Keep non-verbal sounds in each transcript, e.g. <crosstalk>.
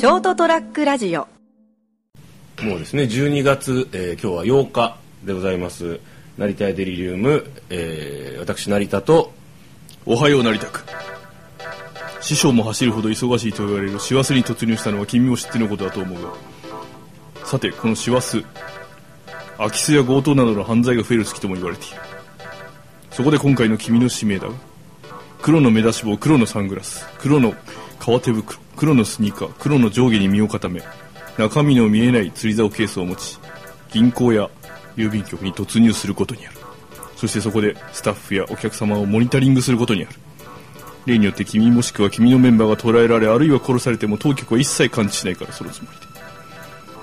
ショートトラックラジオ。もうですね12月、えー今日は8日でございます。成田屋デリリウム、えー私成田とおはよう成田く師匠も走るほど忙しいと言われる師走に突入したのは君も知ってのことだと思う。がさてこの師走空き巣や強盗などの犯罪が増える月とも言われている。そこで今回の君の使命だが黒の目出し帽黒のサングラス黒の革手袋黒のスニーカー黒の上下に身を固め中身の見えない釣り竿ケースを持ち銀行や郵便局に突入することにある。そしてそこでスタッフやお客様をモニタリングすることにある。例によって君もしくは君のメンバーが捕らえられあるいは殺されても当局は一切感知しないからそのつもりで。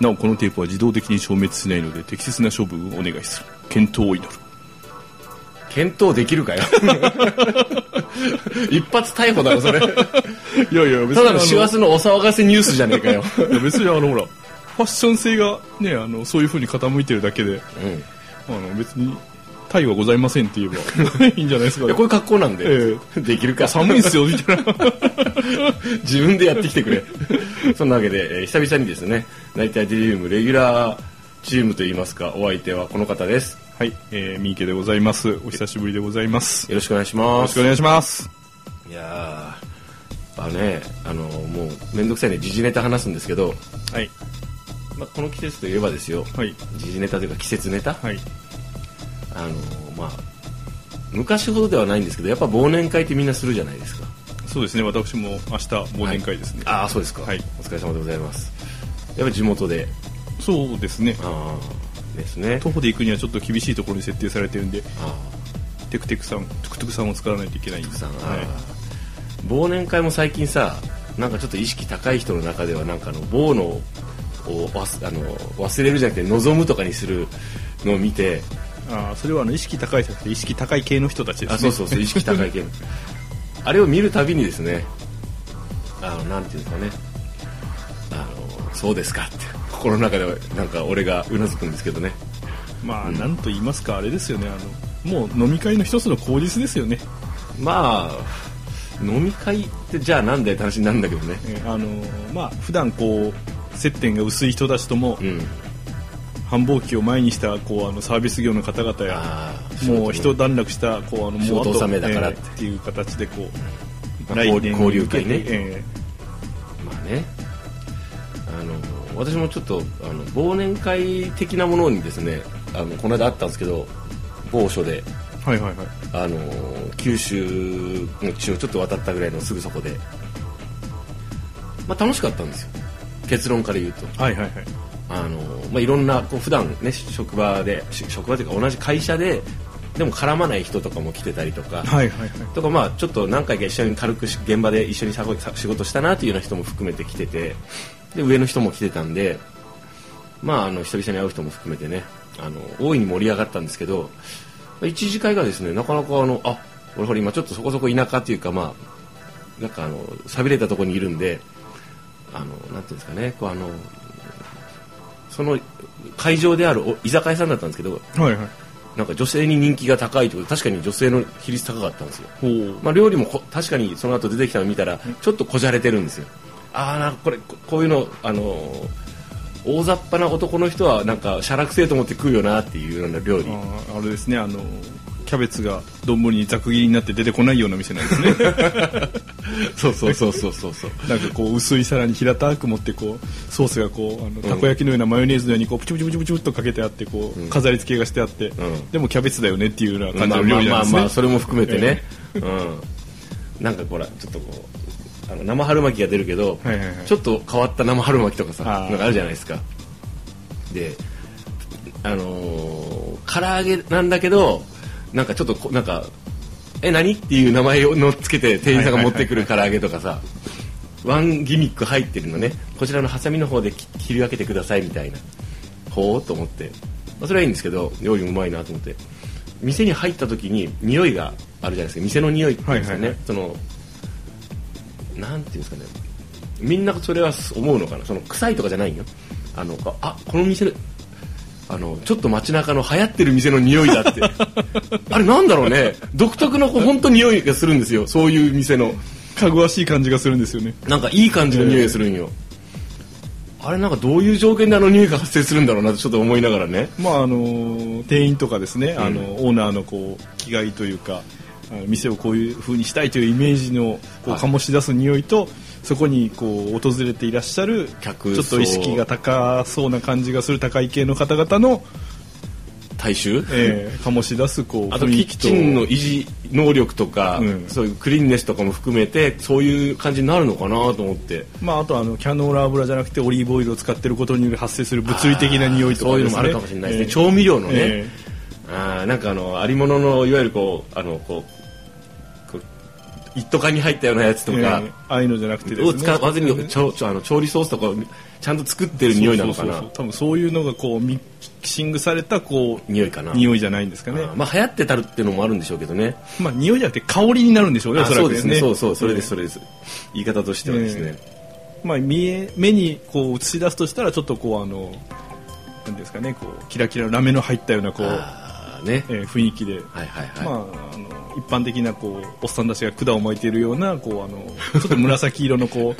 なおこのテープは自動的に消滅しないので適切な処分をお願いする。検討を祈る。検討できるかよ <laughs> <laughs> 一発逮捕だろそれ。<laughs> いやいや別ただの師走のお騒がせニュースじゃねえかよ、いや別にあのほらファッション性がねあのそういう風に傾いてるだけでうん、いあの別に対はございませんって言えば <laughs> いいんじゃないですか。やこういう格好なんで、えできるか寒いんすよみたいな。自分でやってきてくれ。そんなわけで、えー久々にですね成田屋デリリウムレギュラーチームといいますかお相手はこの方ですはい、えー、三池でございます。お久しぶりでございます。よよろしくお願いします。ろしくお願いします。いやーあのねあのもうめんどくさいね時事ネタ話すんですけど、はい。まあ、この季節といえばですよ。はい。時事ネタというか季節ネタ、はい。あのまあ昔ほどではないんですけどやっぱ忘年会ってみんなするじゃないですか。そうですね。私も明日忘年会ですね、ああそうですか、はい。お疲れ様でございます。やっぱ地元で。そうですね。ああですね。徒歩で行くにはちょっと厳しいところに設定されてるんであテクテクさんトゥクトゥクさんを使わないといけないんで。すは。い。ー忘年会も最近さなんかちょっと意識高い人の中ではなんかあの棒のを忘あの忘れるじゃなくて望むとかにするのを見て。ああそれはあの意識高い人たち意識高い系の人たちですね。あそうそうそう意識高い系。の <laughs> あれを見るたびにですねあのなんていうんですかね。あのそうですかって心の中ではなんか俺がうなずくんですけどね。まあなんと言いますかあれですよね。あのもう飲み会の一つの口実ですよね。まあ飲み会ってじゃあなんだよって話になるんだけどね。えーあのまあ普段こう接点が薄い人たちともうん。繁忙期を前にしたこうあのサービス業の方々やもう一段落したこうあの仕事もう納めだからっていう形でこうまあ交流交流会ね。えまあね私もちょっとあの忘年会的なものにですねあのこの間あったんですけど某所で。ーはいはいはい。あの九州の地をちょっと渡ったぐらいのすぐそこで、まあ、楽しかったんですよ。結論から言うと。はいはいはい。あの、まあ、いろんなこう普段ね職場でし職場というか同じ会社ででも絡まない人とかも来てたりとか、はいはいはい。とかまあちょっと何回か一緒に軽くし現場で一緒に仕事したなというような人も含めて来ててで上の人も来てたんでまああの久々に会う人も含めてねあの大いに盛り上がったんですけど一次会がですねなかなかあのあ俺ほら今ちょっとそこそこ田舎っていうかまあなんかあの寂れたところにいるんであのなんていうんですかねこうあのその会場であるお居酒屋さんだったんですけどはいはい。なんか女性に人気が高いということで確かに女性の比率高かったんですよ。まあ、料理もこ確かにその後出てきたのを見たらちょっとこじゃれてるんですよああなんかこれここういうのあのー大雑把な男の人はなんかしゃらくせえと思って食うよなっていうような料理。あれですねあのキャベツが丼にざく切りになって出てこないような店なんですね。<laughs> そうそうそうそうそうそう。<laughs> なんかこう薄い皿に平たく持ってこうソースがこうあのたこ焼きのようなマヨネーズのようにこうプチプチプチプチっとかけてあってこう飾り付けがしてあって、ん。でもキャベツだよねっていうような感じまあの料理まあまあなんですね。まあそれも含めてね、<laughs> うん。なんかほらちょっとこうあの生春巻きが出るけど、はいはいはい。ちょっと変わった生春巻きとかさなんかあるじゃないですか。であのー唐揚げなんだけどなんかちょっとこなんかえ何？っていう名前をのっつけて店員さんが持ってくる唐揚げとかさワンギミック入ってるのね。こちらのハサミの方でき切り分けてくださいみたいな。ほうと思って、まあ、それはいいんですけど料理もうまいなと思って。店に入った時に匂いがあるじゃないですか。店の匂いっていうんですかね、はいはいはい。そのなんていうんですかね。みんなそれは思うのかな。その臭いとかじゃないよ。あのあこの店あのちょっと街中の流行ってる店の匂いだって。<laughs> あれなんだろうね。独特のこう本当匂いがするんですよ。そういう店の。かぐわしい感じがするんですよね。なんかいい感じの匂いがするんよ、あれなんかどういう条件であの匂いが発生するんだろうなとちょっと思いながらね。まああの店員とかですね、あのオーナーのこう気概というか店をこういう風にしたいというイメージのこうはい醸し出す匂いと、そこにこう訪れていらっしゃる客ちょっと意識が高そうな感じがする高い系の方々の、大衆？えー醸し出すこうあとキッチンの維持能力とか、うん。そういうクリーンネスとかも含めてそういう感じになるのかなと思って。まあ、あとあのキャノーラ油じゃなくてオリーブオイルを使っていることによる発生する物理的な匂いとかそういうのもあるかもしれないですね、えー調味料のね、えあーなんかあのありもののいわゆるこうあのこうこう一斗缶に入ったようなやつとーか。えーああいうのじゃなくてですをね使わずにちょちょあの調理ソースとかをちゃんと作ってる匂いなのかな。そうそうそう多分そういうのがこうミキシングされたこう匂いかな。匂いじゃないんですかね。まあ流行ってたるっていうのもあるんでしょうけどね。まあ匂いじゃなくて香りになるんでしょうねおあそらくそうですね。そうそうそれえーですそれです。言い方としてはですね、まあ見え目にこう映し出すとしたらちょっとこうあのなんですかねこうキラキラのラメの入ったようなこう、ね。えー雰囲気で、はいはいはい、まあ、あの一般的なこうおっさんたちが管を巻いているようなこうあのちょっと紫色のこ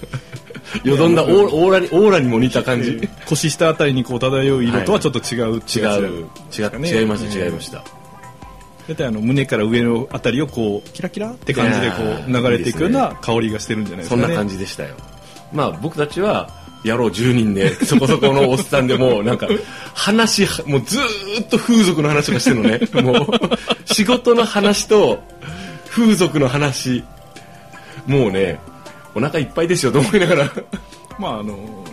う <laughs> よどんだオーラにオーラにも似た感じ、え <laughs> ー腰下あたりにこう漂う色とはちょっと違うって違う違ね。違いました、えー違いました。大体あの胸から上のあたりをこうキラキラって感じでこうー流れていくような香りがしてるんじゃないですかね。そんな感じでしたよ。まあ僕たちは野郎10人でそこそこのおっさんでもうなんか話もうずーっと風俗の話とかしてるのね。もう仕事の話と風俗の話。もうねお腹いっぱいですよと思いながら。まああの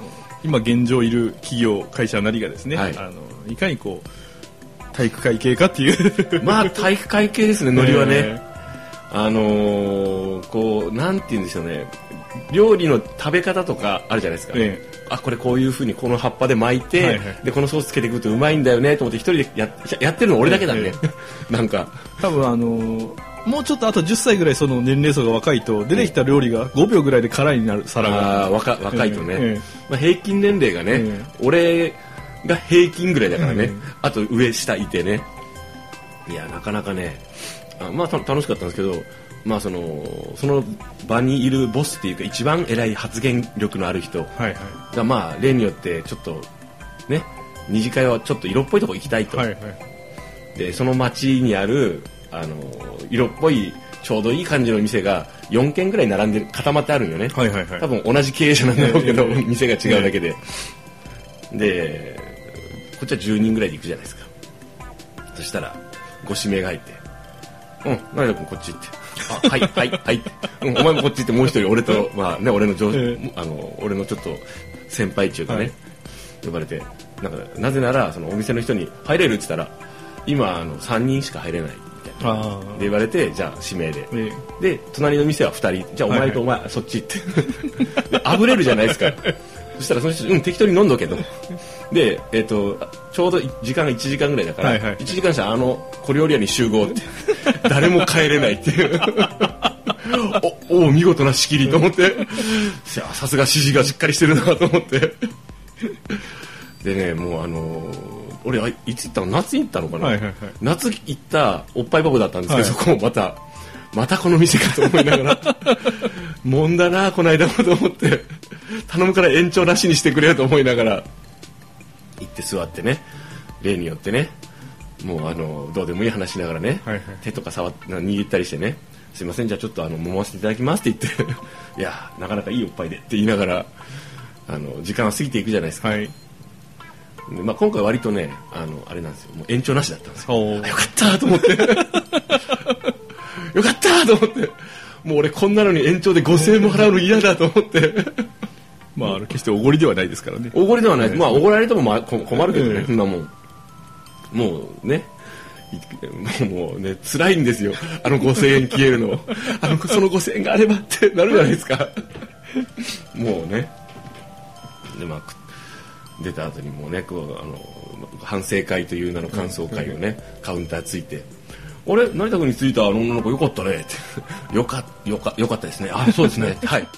今現状いる企業会社なりがですね、はい。あのいかにこう体育会系かっていう。まあ体育会系ですねノリはね、えあのーこうなんて言うんでしょうね。料理の食べ方とかあるじゃないですか、えあこれこういうふうにこの葉っぱで巻いて、はいはい。でこのソースつけてくるとうまいんだよねと思って一人でや <laughs> やってるの俺だけだね、なんか。多分あのもうちょっとあと10歳ぐらいその年齢層が若いと出てきた料理が5秒ぐらいで辛いになる皿が若若いとね、ええ。まあ、平均年齢がね、え。俺が平均ぐらいだからね、ええ。あと上下いてね。いやなかなかねあまあた楽しかったんですけどまあそのその場にいるボスっていうか一番偉い発言力のある人がまあ例によってちょっとね二次会はちょっと色っぽいとこ行きたいと、はいはい。でその町にあるあの色っぽいちょうどいい感じの店が4軒ぐらい並んでる固まってあるんよね、はいはいはい。多分同じ経営者なんだろうけど、ええ店が違うだけで、でこっちは10人ぐらいで行くじゃないですか。そしたらご指名が入って「うん成田君こっち行って」あはいはいはい。うん、お前もこっち行ってもう一人俺とまあね俺の上、えあの俺のちょっと先輩っていうかね、はい。呼ばれて。なんかなぜならそのお店の人に「入れる?」って言ったら「今あの3人しか入れない」みたいな。あで言われてじゃあ指名で、えで隣の店は2人。じゃあお前とお前、そっち行って。<laughs> であぶれるじゃないですかそしたらその人「うん適当に飲んどけ」と。で、えっとちょうど時間が1時間ぐらいだから、はいはい。1時間したらあの小料理屋に集合って。誰も帰れないっていう。おお見事な仕切りと思って。ささすが指示がしっかりしてるなと思って。でねもうあのー俺あいつ行ったの？夏に行ったのかな、はいはいはい。夏行ったおっぱいパブだったんですけど、はい。そこもまたまたこの店かと思いながら。<laughs> もんだなこの間もと思って。頼むから延長なしにしてくれよと思いながら。行って座ってね。例によってね。もうあのどうでもいい話しながらね、はいはい。手とか触っ握ったりしてね。すいませんじゃあちょっとあの揉ませていただきますって言って。<laughs> いやなかなかいいおっぱいでって言いながらあの時間は過ぎていくじゃないですか、はい。でまあ、今回割とねあのあれなんですよ。もう延長なしだったんですよ。よかったと思ってよかったと思って。もう俺こんなのに延長で5000円も払うの嫌だと思って。まあ決しておごりではないですからね。おごりではない、まあおごられてもま困るけどね、ええ。そんなもん。もうね。いもうね辛いんですよ。あの5000円消えるの。あのその5000円があればってなるじゃないですか。もうね。でまあく出た後にもうねこうあの反省会という名の感想会をね、カウンターついて「あれ成田君についたあの女の子よかったね」って「<laughs> よかよかよかったですね。あそうですね。<laughs> はい」<laughs>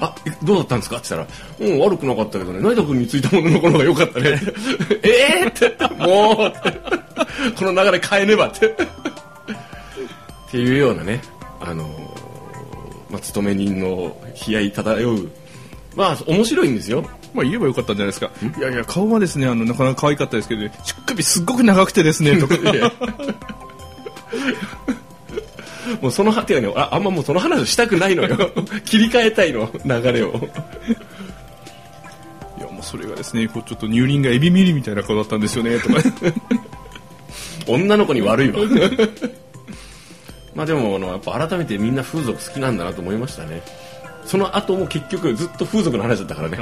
あどうだったんですか？って言ったら「うん悪くなかったけどね。成田君についたものの頃が良かったね」ええって。もう。この流れ変えねばって。っていうようなねあのまあ、勤め人の悲哀漂う。まあ面白いんですよまあ言えばよかったんじゃないですか。いやいや顔はですねあのなかなか可愛かったですけど、ね、乳首すっごく長くてですねとか。<laughs> もうそのてかねああんまもうその話をしたくないのよ。<laughs> 切り替えたいの流れを。いやもうそれがですねこうちょっと乳輪がエビミリみたいな顔だったんですよねとか。女の子に悪いわ <laughs> まあでもあのやっぱ改めてみんな風俗好きなんだなと思いましたね。その後も結局ずっと風俗の話だったからね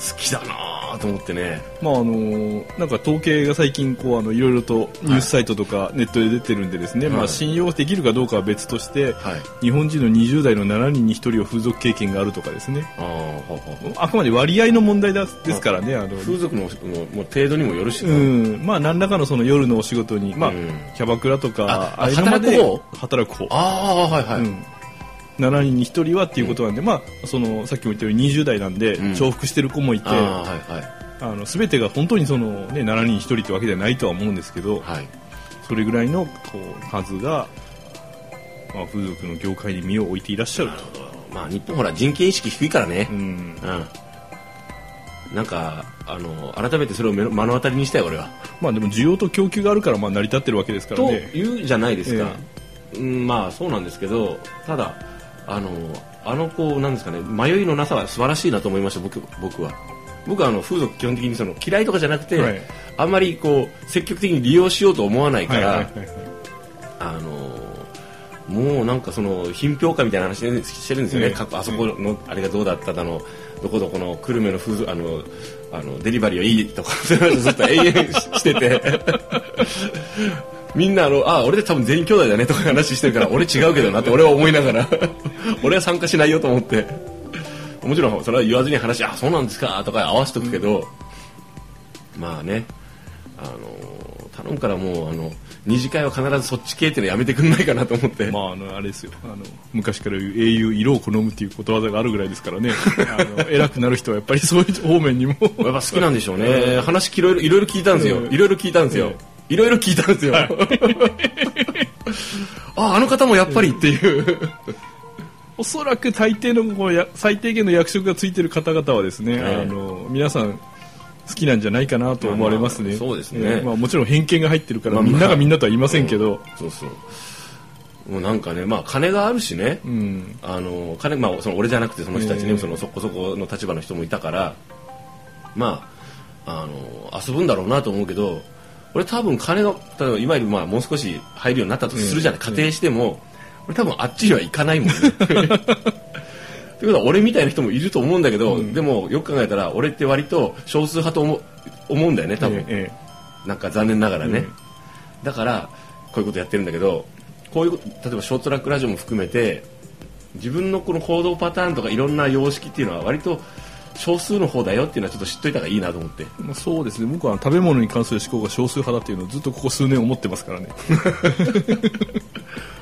好きだなと思ってね。まああのなんか統計が最近こうあのいろいろとニュースサイトとかネットで出てるんでですね、はい。まあ信用できるかどうかは別として、はい。日本人の20代の7人に1人は風俗経験があるとかですね。あくまで割合の問題だですからねあの風俗のもうもう程度にもよるしな、うん、まあ何らかのその夜のお仕事に、まあうん。キャバクラとかああいうのまで働く方働く方ああはいはい、うん、7人に1人はっていうことなんで、まあそのさっきも言ったように20代なんで、うん。重複してる子もいてあの全てが本当にその、ね、7人に1人ってわけではないとは思うんですけど、はい。それぐらいのこう数が、まあ、風俗の業界に身を置いていらっしゃると。まあ日本ほら人権意識低いからね。うん。うん、なんかあの改めてそれを目の当たりにしたよ俺は。まあでも需要と供給があるからまあ成り立ってるわけですからとね。いうじゃないですか、うん、まあそうなんですけどただあのあのこうなんですかね迷いのなさは素晴らしいなと思いました僕僕は。僕はあの風俗基本的にその嫌いとかじゃなくて、はい。あんまりこう積極的に利用しようと思わないから、はいはいはいはい。あのもうなんかその品評会みたいな話してるんですよね、ええ。過去あそこのあれがどうだっただのどこどこの久留米の風俗あのあのデリバリーはいいとか <laughs> そういう話をずっと永遠してて。<laughs> みんなあのあ俺で多分全員兄弟だねとか話してるから俺違うけどなって俺は思いながら。<laughs> 俺は参加しないよと思って。もちろんそれは言わずに話あそうなんですかとか合わせとくけど、まあねあの頼むからもうあの二次会は必ずそっち系っていうのやめてくんないかなと思って、まあ、あのあれですよ。あの昔から言う英雄色を好むっていうことわざがあるぐらいですからね。<laughs> あの偉くなる人はやっぱりそういう方面にも。やっぱ好きなんでしょうね。話いろいろいろいろ聞いたんですよ。うん。いろいろ聞いたんですよ。いろいろ聞いたんですよ。<laughs> ああの方もやっぱりっていう。おそらく大抵のこうや最低限の役職がついてる方々はですね、ええ。あの皆さん好きなんじゃないかなと思われますね、まあまあそうですね。ええ。まあ、もちろん偏見が入ってるから、まあまあ。みんながみんなとは言いませんけど、そうそう。もうなんかねまあ金があるしね、うん。あの金まあその俺じゃなくてその人たちね、ええ。そのそこそこの立場の人もいたからまああの遊ぶんだろうなと思うけど俺多分金が例えば今よりまあもう少し入るようになったとするじゃない、ええ。仮定しても俺多分あっちには行かないもんね。<laughs> ということは俺みたいな人もいると思うんだけど、でもよく考えたら俺って割と少数派と思う思うんだよね多分、えなんか残念ながらね、うん。だからこういうことやってるんだけどこういう例えばショートトラックラジオも含めて自分のこの行動パターンとかいろんな様式っていうのは割と少数の方だよっていうのはちょっと知っといた方がいいなと思って。えまあ、そうですね。僕は食べ物に関する思考が少数派だっていうのをずっとここ数年思ってますからね <laughs>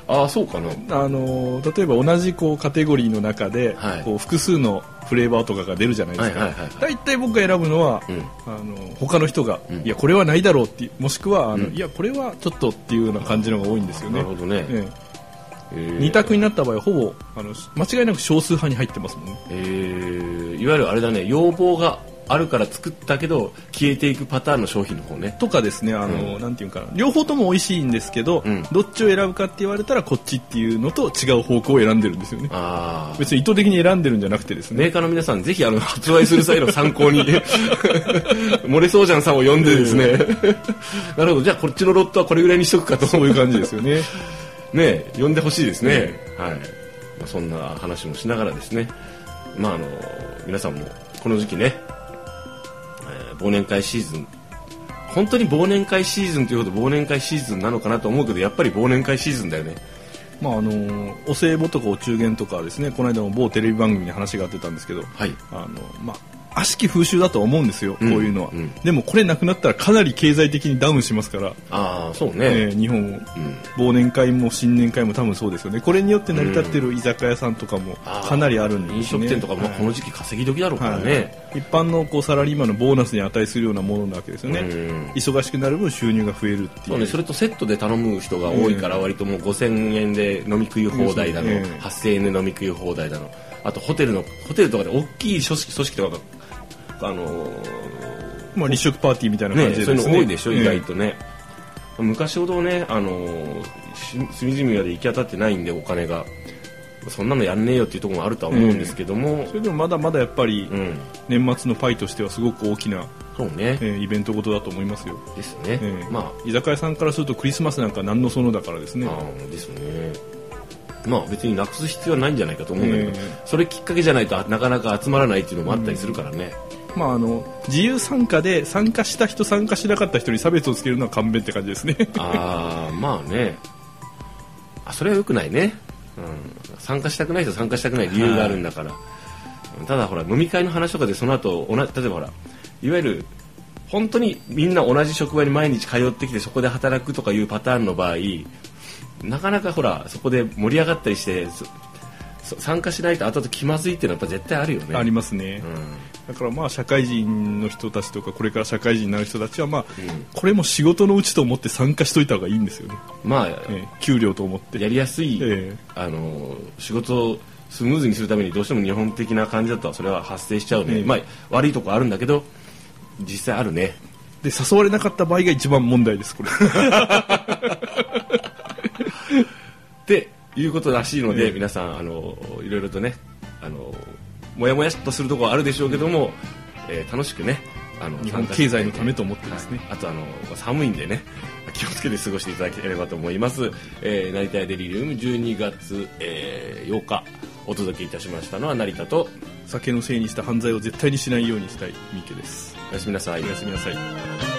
ああそうかな。あの例えば同じこうカテゴリーの中で、はい。こう複数のフレーバーとかが出るじゃないですか、大体僕が選ぶのは、うん。あの他の人が、ん。いやこれはないだろうってもしくはあの、うん。いやこれはちょっとっていうような感じのが多いんですよね。なるほどね、ええ。ーえ。二択になった場合はほぼあの間違いなく少数派に入ってますもんね。え。ーいわゆるあれだね要望があるから作ったけど消えていくパターンの商品の方ね。とかですねあの、うん。なんていうかな。両方とも美味しいんですけど、うん。どっちを選ぶかって言われたらこっちっていうのと違う方向を選んでるんですよね。ああ別に意図的に選んでるんじゃなくてですね。メーカーの皆さんぜひあの発売する際の参考に <laughs> 漏れそうじゃんさんを読んでですね。<laughs> なるほど。じゃあこっちのロットはこれぐらいにしとくかとそういう感じですよね。ね読んでほしいですね、はい、まあ、そんな話もしながらですね。まああの皆さんもこの時期ね、えー忘年会シーズン。本当に忘年会シーズンというほど忘年会シーズンなのかなと思うけどやっぱり忘年会シーズンだよね。まああのお歳暮とかお中元とかはですねこの間も某テレビ番組に話が出たんですけどはい。あのまあ悪しき風習だと思うんですよ、うんこういうのは、うん。でもこれなくなったらかなり経済的にダウンしますから、ああそうね、えー日本うん。忘年会も新年会も多分そうですよね。これによって成り立ってる居酒屋さんとかもかなりあるんですね。飲食店とかもはい。この時期稼ぎ時だろうからね、はい。一般のこうサラリーマンのボーナスに値するようなものなわけですよね、うん。忙しくなる分収入が増えるっていう。そうね、それとセットで頼む人が多いから割ともう5000円で飲み食い放題だの、そうですね8000円で飲み食い放題だの。あとホテルのホテルとかで大きい組織組織とかがあのーまあ立食パーティーみたいな感ねじでですね。そういうの多いでしょ、ええ意外とね。昔ほどねあのーし隅々まで行き当たってないんでお金が。そんなのやんねえよっていうところもあるとは思うんですけども、それでもまだまだやっぱりうん。年末のパイとしてはすごく大きな、そうね、えーイベントごとだと思いますよ、ですね、ええま居酒屋さんからするとクリスマスなんか何のそのだからですね。ああーですね。まあ別になくす必要はないんじゃないかと思うんだけど、ええそれきっかけじゃないとなかなか集まらないっていうのもあったりするからね、まああの自由参加で参加した人参加しなかった人に差別をつけるのは勘弁って感じですね。<laughs> ああまあね。あそれはよくないね、うん、参加したくない人は参加したくない理由があるんだから、ただほら飲み会の話とかでその後同じ例えばほらいわゆる本当にみんな同じ職場に毎日通ってきてそこで働くとかいうパターンの場合なかなかほらそこで盛り上がったりして参加しないと後々気まずいっていうのはやっぱ絶対あるよね。ありますね、うんだからまあ社会人の人たちとかこれから社会人になる人たちはまあ、うん。これも仕事のうちと思って参加しといた方がいいんですよね、まあえー給料と思って。やりやすい、えあの仕事をスムーズにするためにどうしても日本的な感じだとそれは発生しちゃうね、ええ。まあ悪いとこあるんだけど実際あるね。で誘われなかった場合が一番問題ですこれ。<laughs> っていうことらしいので、ええ皆さんあのいろいろとねあのもやもやっとするところはあるでしょうけども、えー楽しくねあの日本経済のためと思ってですね、あとあの寒いんでね <laughs> 気をつけて過ごしていただければと思います、えー、成田屋デリリウム12月、えー8日お届けいたしましたのは成田と酒のせいにした犯罪を絶対にしないようにしたい三池です。おやすみなさい。おやすみなさい